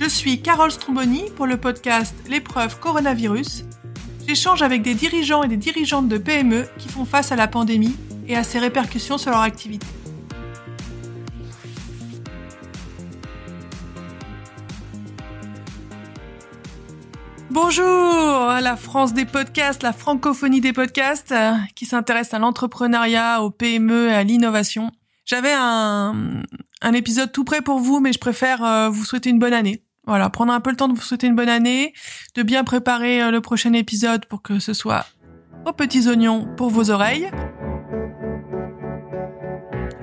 Je suis Carole Stromboni pour le podcast L'épreuve coronavirus. J'échange avec des dirigeants et des dirigeantes de PME qui font face à la pandémie et à ses répercussions sur leur activité. Bonjour à la France des podcasts, la francophonie des podcasts euh, qui s'intéresse à l'entrepreneuriat, aux PME et à l'innovation. J'avais un, un épisode tout prêt pour vous, mais je préfère euh, vous souhaiter une bonne année. Voilà, prendre un peu le temps de vous souhaiter une bonne année, de bien préparer euh, le prochain épisode pour que ce soit aux petits oignons pour vos oreilles.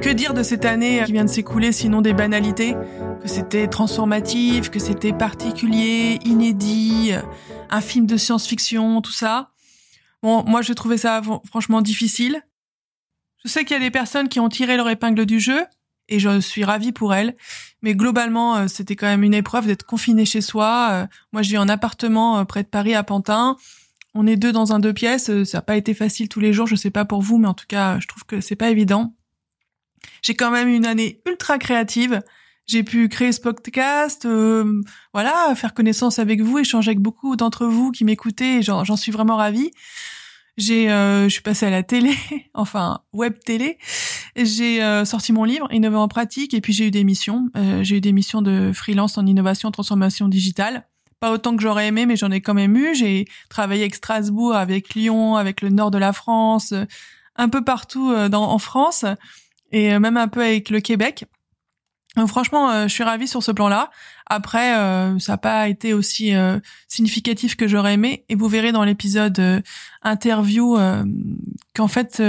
Que dire de cette année qui vient de s'écouler sinon des banalités? Que c'était transformatif, que c'était particulier, inédit, un film de science-fiction, tout ça. Bon, moi je trouvais ça franchement difficile. Je sais qu'il y a des personnes qui ont tiré leur épingle du jeu et je suis ravie pour elles. Mais globalement, euh, c'était quand même une épreuve d'être confiné chez soi. Euh, moi, je vis en appartement euh, près de Paris à Pantin. On est deux dans un deux pièces. Ça n'a pas été facile tous les jours. Je sais pas pour vous, mais en tout cas, je trouve que c'est pas évident. J'ai quand même une année ultra créative. J'ai pu créer ce podcast, voilà, faire connaissance avec vous, échanger avec beaucoup d'entre vous qui m'écoutez. J'en suis vraiment ravie. J'ai, euh, je suis passée à la télé, enfin web télé. J'ai euh, sorti mon livre Innover en pratique et puis j'ai eu des missions. j'ai eu des missions de freelance en innovation, transformation digitale. Pas autant que j'aurais aimé, mais j'en ai quand même eu. J'ai travaillé avec Strasbourg, avec Lyon, avec le nord de la France, un peu partout dans, en France et euh, même un peu avec le Québec. Franchement, euh, je suis ravie sur ce plan-là. Après, euh, ça n'a pas été aussi significatif que j'aurais aimé. Et vous verrez dans l'épisode interview qu'en fait,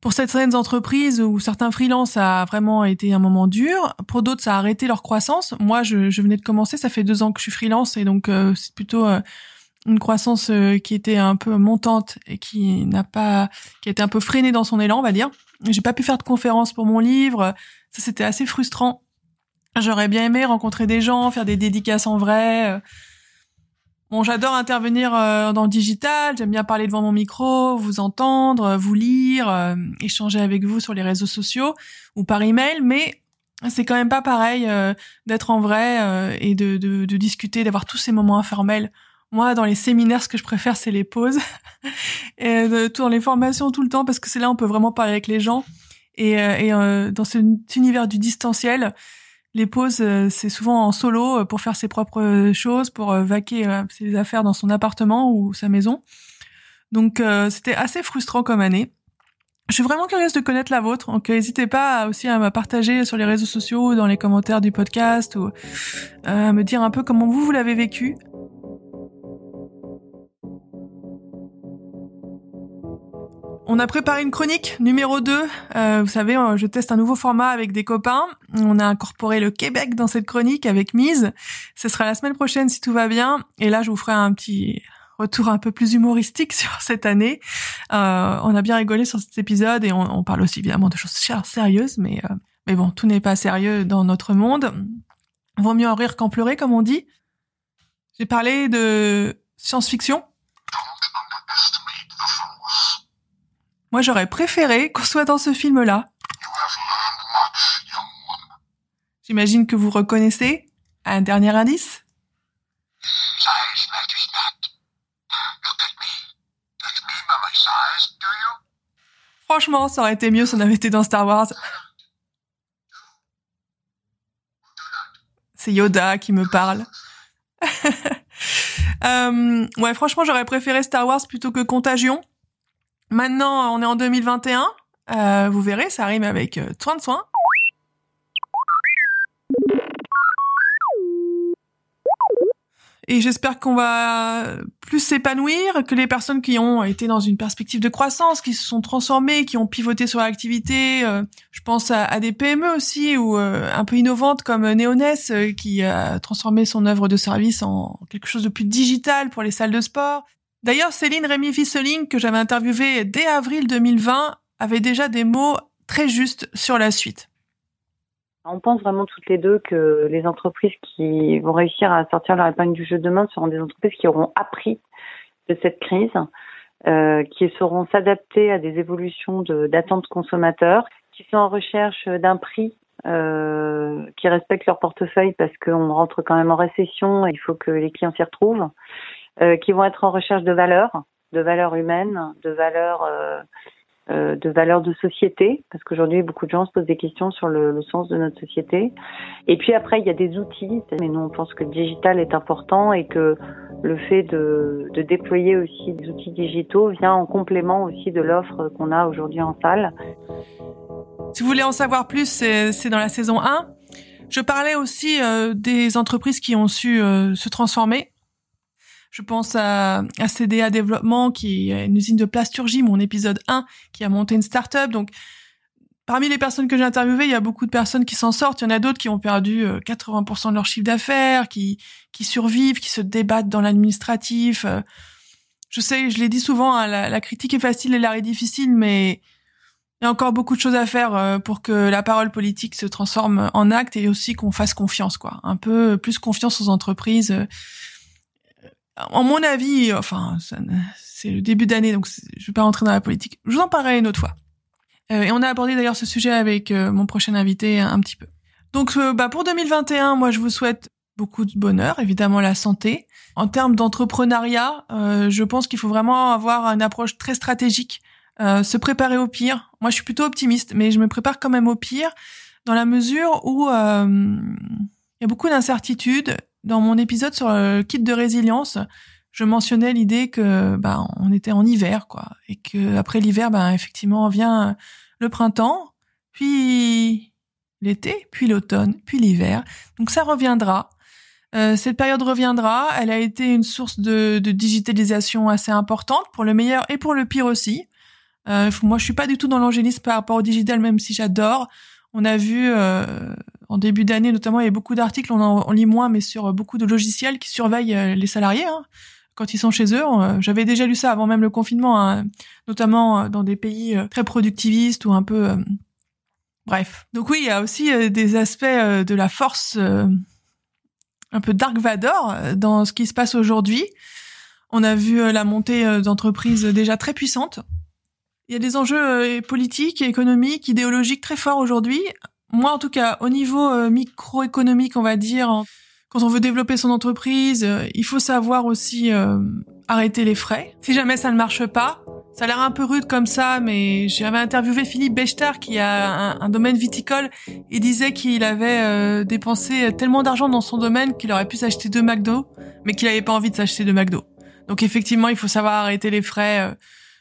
pour certaines entreprises ou certains freelances, ça a vraiment été un moment dur. Pour d'autres, ça a arrêté leur croissance. Moi, je, je, venais de commencer, ça fait deux ans que je suis freelance et donc c'est plutôt une croissance qui était un peu montante et qui n'a pas, qui a été un peu freinée dans son élan, on va dire. J'ai pas pu faire de conférence pour mon livre. Ça, c'était assez frustrant. J'aurais bien aimé rencontrer des gens, faire des dédicaces en vrai. Bon, j'adore intervenir euh, dans le digital. J'aime bien parler devant mon micro, vous entendre, vous lire, euh, échanger avec vous sur les réseaux sociaux ou par email. Mais c'est quand même pas pareil euh, d'être en vrai et de, de, de discuter, d'avoir tous ces moments informels. Moi, dans les séminaires, ce que je préfère, c'est les pauses. et dans les formations tout le temps, parce que c'est là où on peut vraiment parler avec les gens. Et, euh, euh, dans cet univers du distanciel, les pauses, euh, c'est souvent en solo pour faire ses propres choses, pour vaquer ses affaires dans son appartement ou sa maison. Donc, c'était assez frustrant comme année. Je suis vraiment curieuse de connaître la vôtre, donc n'hésitez pas aussi à me partager sur les réseaux sociaux, dans les commentaires du podcast, ou à me dire un peu comment vous, vous l'avez vécu. A préparé une chronique numéro 2. Euh, vous savez, euh, je teste un nouveau format avec des copains. On a incorporé le Québec dans cette chronique avec Mise. Ce sera la semaine prochaine si tout va bien. Et là, je vous ferai un petit retour un peu plus humoristique sur cette année. Euh, on a bien rigolé sur cet épisode et on, parle aussi évidemment de choses sérieuses, mais mais bon, tout n'est pas sérieux dans notre monde. Vaut mieux en rire qu'en pleurer, comme on dit. J'ai parlé de science-fiction Moi, j'aurais préféré qu'on soit dans ce film-là. J'imagine que vous reconnaissez un dernier indice Franchement, ça aurait été mieux si on avait été dans Star Wars. C'est Yoda qui me parle. euh, ouais, franchement, j'aurais préféré Star Wars plutôt que Contagion. Maintenant, on est en 2021. Euh, vous verrez, ça rime avec euh, soin de soin. Et j'espère qu'on va plus s'épanouir, que les personnes qui ont été dans une perspective de croissance, qui se sont transformées, qui ont pivoté sur l'activité, euh, je pense à, des PME aussi, ou euh, un peu innovantes comme Neoness, qui a transformé son œuvre de service en quelque chose de plus digital pour les salles de sport. D'ailleurs, Céline Rémy Fisseling, que j'avais interviewée dès avril 2020, avait déjà des mots très justes sur la suite. On pense vraiment toutes les deux que les entreprises qui vont réussir à sortir leur épingle du jeu demain seront des entreprises qui auront appris de cette crise, euh, qui sauront s'adapter à des évolutions d'attentes consommateurs, qui sont en recherche d'un prix euh, qui respectent leur portefeuille parce qu'on rentre quand même en récession et il faut que les clients s'y retrouvent, qui vont être en recherche de valeurs, de valeurs humaines, de valeurs euh, euh, de valeurs de société, parce qu'aujourd'hui beaucoup de gens se posent des questions sur le, le, sens de notre société. Et puis après il y a des outils, mais nous on pense que le digital est important et que le fait de, de déployer aussi des outils digitaux vient en complément aussi de l'offre qu'on a aujourd'hui en salle. Si vous voulez en savoir plus, c'est dans la saison 1. Je parlais aussi euh, des entreprises qui ont su euh, se transformer. Je pense à, à CDA Développement, qui est une usine de plasturgie, mon épisode 1, qui a monté une start-up. Donc, parmi les personnes que j'ai interviewées, il y a beaucoup de personnes qui s'en sortent. Il y en a d'autres qui ont perdu 80% euh, de leur chiffre d'affaires, qui, qui survivent, qui se débattent dans l'administratif. Euh. Je sais, je l'ai dit souvent, hein, la, la, critique est facile et l'art est difficile, mais il y a encore beaucoup de choses à faire euh, pour que la parole politique se transforme en acte et aussi qu'on fasse confiance, quoi. Un peu plus confiance aux entreprises. En mon avis, enfin, c'est le début d'année, donc je vais pas rentrer dans la politique. Je vous en parlerai une autre fois. Euh, et on a abordé d'ailleurs ce sujet avec euh, mon prochain invité un, petit peu. Donc, euh, bah, pour 2021, moi, je vous souhaite beaucoup de bonheur, évidemment la santé. En termes d'entrepreneuriat, je pense qu'il faut vraiment avoir une approche très stratégique, se préparer au pire. Moi, je suis plutôt optimiste, mais je me prépare quand même au pire dans la mesure où il y a beaucoup d'incertitudes dans mon épisode sur le kit de résilience, je mentionnais l'idée que bah on était en hiver quoi et que après l'hiver ben effectivement vient le printemps, puis l'été, puis l'automne, puis l'hiver. Donc ça reviendra. Euh, cette période reviendra. Elle a été une source de, de, digitalisation assez importante pour le meilleur et pour le pire aussi. Euh, moi, je suis pas du tout dans l'angélisme par rapport au digital, même si j'adore. On a vu euh, en début d'année, notamment, il y a beaucoup d'articles, on en lit moins, mais sur beaucoup de logiciels qui surveillent euh, les salariés hein, quand ils sont chez eux. Euh, j'avais déjà lu ça avant même le confinement, hein, notamment dans des pays très productivistes ou un peu... bref. Donc oui, il y a aussi des aspects de la force un peu Dark Vador dans ce qui se passe aujourd'hui. On a vu la montée d'entreprises déjà très puissantes. Il y a des enjeux politiques, économiques, idéologiques très forts aujourd'hui, moi, en tout cas, au niveau euh, microéconomique, on va dire, quand on veut développer son entreprise, euh, il faut savoir aussi euh, arrêter les frais. Si jamais ça ne marche pas, ça a l'air un peu rude comme ça, mais j'avais interviewé Philippe Bechter qui a un, domaine viticole et disait qu'il avait dépensé tellement d'argent dans son domaine qu'il aurait pu s'acheter deux McDo, mais qu'il n'avait pas envie de s'acheter deux McDo. Donc effectivement, il faut savoir arrêter les frais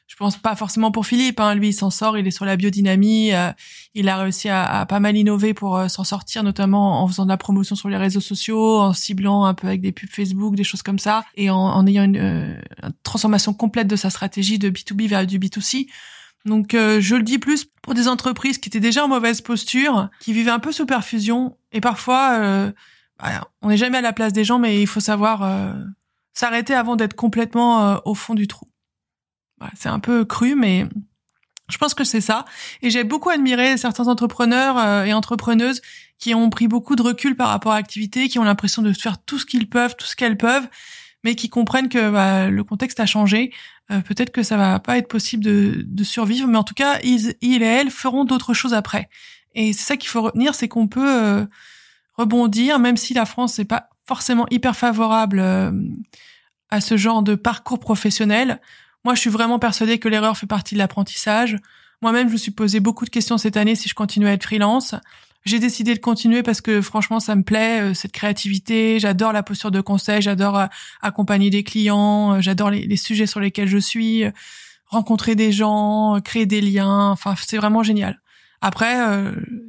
je pense pas forcément pour Philippe. Hein. Lui, il s'en sort, il est sur la biodynamie. Euh, il a réussi à, pas mal innover pour euh, s'en sortir, notamment en faisant de la promotion sur les réseaux sociaux, en ciblant un peu avec des pubs Facebook, des choses comme ça, et en, ayant une, euh, transformation complète de sa stratégie de B2B vers du B2C. Donc, je le dis plus pour des entreprises qui étaient déjà en mauvaise posture, qui vivaient un peu sous perfusion, et parfois, bah, on n'est jamais à la place des gens, mais il faut savoir s'arrêter avant d'être complètement au fond du trou c'est un peu cru, mais je pense que c'est ça. Et j'ai beaucoup admiré certains entrepreneurs euh, et entrepreneuses qui ont pris beaucoup de recul par rapport à l'activité, qui ont l'impression de faire tout ce qu'ils peuvent, tout ce qu'elles peuvent, mais qui comprennent que bah, le contexte a changé. Euh, peut-être que ça va pas être possible de, survivre, mais en tout cas, ils, ils et elles feront d'autres choses après. Et c'est ça qu'il faut retenir, c'est qu'on peut euh, rebondir, même si la France n'est pas forcément hyper favorable à ce genre de parcours professionnel. Moi, je suis vraiment persuadée que l'erreur fait partie de l'apprentissage. Moi-même, je me suis posé beaucoup de questions cette année si je continuais à être freelance. J'ai décidé de continuer parce que franchement, ça me plaît, euh, cette créativité. J'adore la posture de conseil, j'adore euh, accompagner des clients, euh, j'adore les, sujets sur lesquels je suis, rencontrer des gens, créer des liens. Enfin, c'est vraiment génial. Après,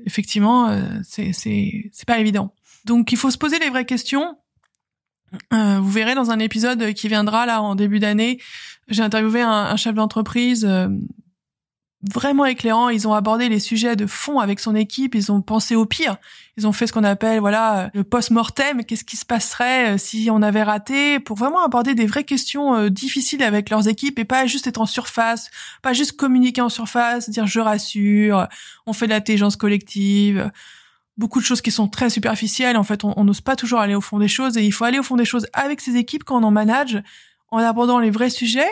effectivement, c'est c'est c'est pas évident. Donc, il faut se poser les vraies questions. Vous verrez dans un épisode qui viendra là en début d'année, j'ai interviewé un, un chef d'entreprise euh, vraiment éclairant. Ils ont abordé les sujets de fond avec son équipe. Ils ont pensé au pire. Ils ont fait ce qu'on appelle voilà le post-mortem. Qu'est-ce qui se passerait euh, si on avait raté? Pour vraiment aborder des vraies questions euh, difficiles avec leurs équipes et pas juste être en surface, pas juste communiquer en surface, dire je rassure, on fait de l'intelligence collective. Beaucoup de choses qui sont très superficielles. En fait, on n'ose pas toujours aller au fond des choses et il faut aller au fond des choses avec ses équipes quand on en manage en abordant les vrais sujets,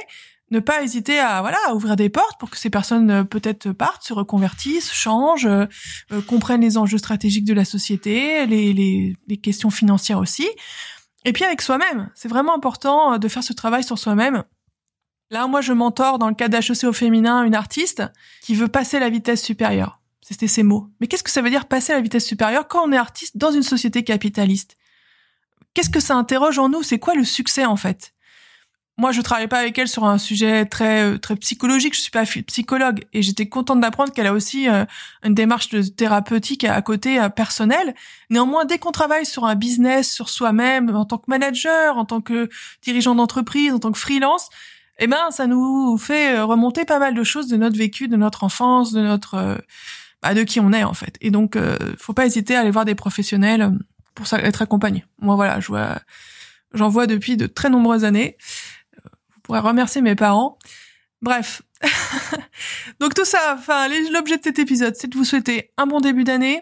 ne pas hésiter à voilà à ouvrir des portes pour que ces personnes euh, peut-être partent, se reconvertissent, changent, euh, euh, comprennent les enjeux stratégiques de la société, les, les, les questions financières aussi. Et puis avec soi-même, c'est vraiment important de faire ce travail sur soi-même. Là, moi, je mentor dans le cadre d'HEC au féminin une artiste qui veut passer la vitesse supérieure. C'était ses mots. Mais qu'est-ce que ça veut dire passer à la vitesse supérieure quand on est artiste dans une société capitaliste? Qu'est-ce que ça interroge en nous? C'est quoi le succès en fait? Moi, je travaille pas avec elle sur un sujet très euh, très psychologique. Je suis pas psychologue et j'étais contente d'apprendre qu'elle a aussi euh, une démarche de thérapeutique à, côté euh, personnelle. Néanmoins, dès qu'on travaille sur un business, sur soi-même, en tant que manager, en tant que dirigeant d'entreprise, en tant que freelance, eh ben, ça nous fait remonter pas mal de choses de notre vécu, de notre enfance, de notre bah, de qui on est en fait. Et donc, faut pas hésiter à aller voir des professionnels pour ça, être accompagné. Moi, voilà, je vois, j'en vois depuis de très nombreuses années pourrais remercier mes parents. Bref. Donc tout ça, enfin, l'objet de cet épisode, c'est de vous souhaiter un bon début d'année,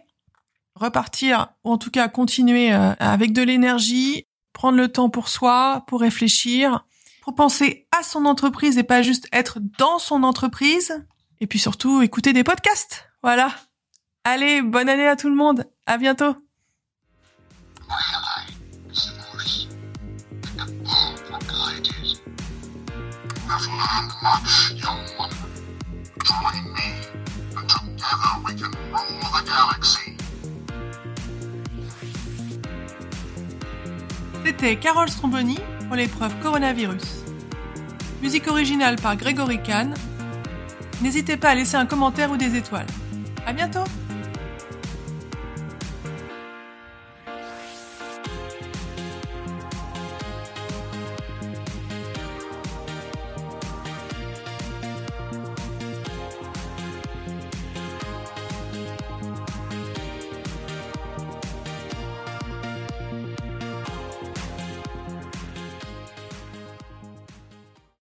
repartir, ou en tout cas continuer euh, avec de l'énergie, prendre le temps pour soi, pour réfléchir, pour penser à son entreprise et pas juste être dans son entreprise. Et puis surtout, écouter des podcasts. Voilà. Allez, bonne année à tout le monde. À bientôt. C'était Carole Stromboni pour l'épreuve coronavirus. Musique originale par Grégory Kahn. N'hésitez pas à laisser un commentaire ou des étoiles. À bientôt!